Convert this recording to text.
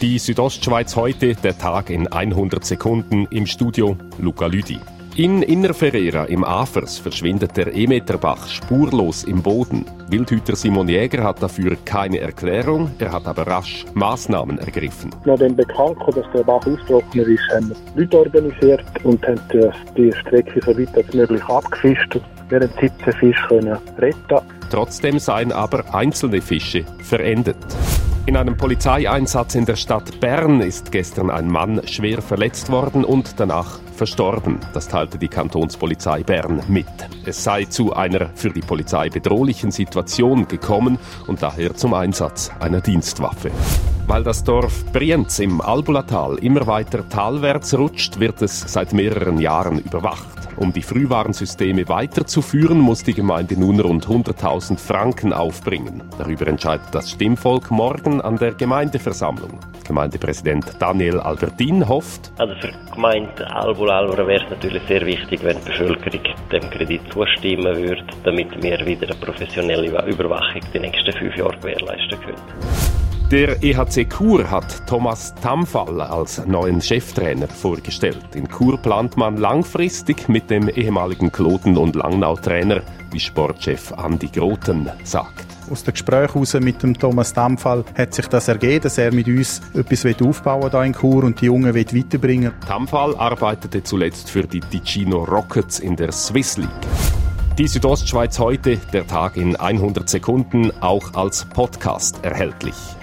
Die Südostschweiz heute, der Tag in 100 Sekunden im Studio Luca Lüdi. In Innerferrera im Afers verschwindet der Emeterbach spurlos im Boden. Wildhüter Simon Jäger hat dafür keine Erklärung, er hat aber rasch Maßnahmen ergriffen. Nachdem bekannt wurde, dass der Bach austrocknet ist, haben wir Leute organisiert und haben die Strecke so weit als möglich abgefischt. Wir haben 17 Fische retten. Trotzdem seien aber einzelne Fische verendet. In einem Polizeieinsatz in der Stadt Bern ist gestern ein Mann schwer verletzt worden und danach verstorben. Das teilte die Kantonspolizei Bern mit. Es sei zu einer für die Polizei bedrohlichen Situation gekommen und daher zum Einsatz einer Dienstwaffe. Weil das Dorf Brienz im Albulatal immer weiter talwärts rutscht, wird es seit mehreren Jahren überwacht. Um die Frühwarnsysteme weiterzuführen, muss die Gemeinde nun rund 100.000 Franken aufbringen. Darüber entscheidet das Stimmvolk morgen an der Gemeindeversammlung. Gemeindepräsident Daniel Albertin hofft, also für die Gemeinde Albul-Alvera wäre es natürlich sehr wichtig, wenn die Bevölkerung dem Kredit zustimmen würde, damit wir wieder eine professionelle Überwachung die nächsten fünf Jahre gewährleisten können. Der EHC Chur hat Thomas Tamfall als neuen Cheftrainer vorgestellt. In Chur plant man langfristig mit dem ehemaligen Kloten- und Langnau-Trainer, wie Sportchef Andi Groten sagt. Aus dem Gespräch heraus mit dem Thomas Tamfall hat sich das ergeben, dass er mit uns etwas aufbauen will in Chur und die Jungen weiterbringen Tamfall arbeitete zuletzt für die Ticino Rockets in der Swiss League. Die Südostschweiz heute, der Tag in 100 Sekunden, auch als Podcast erhältlich.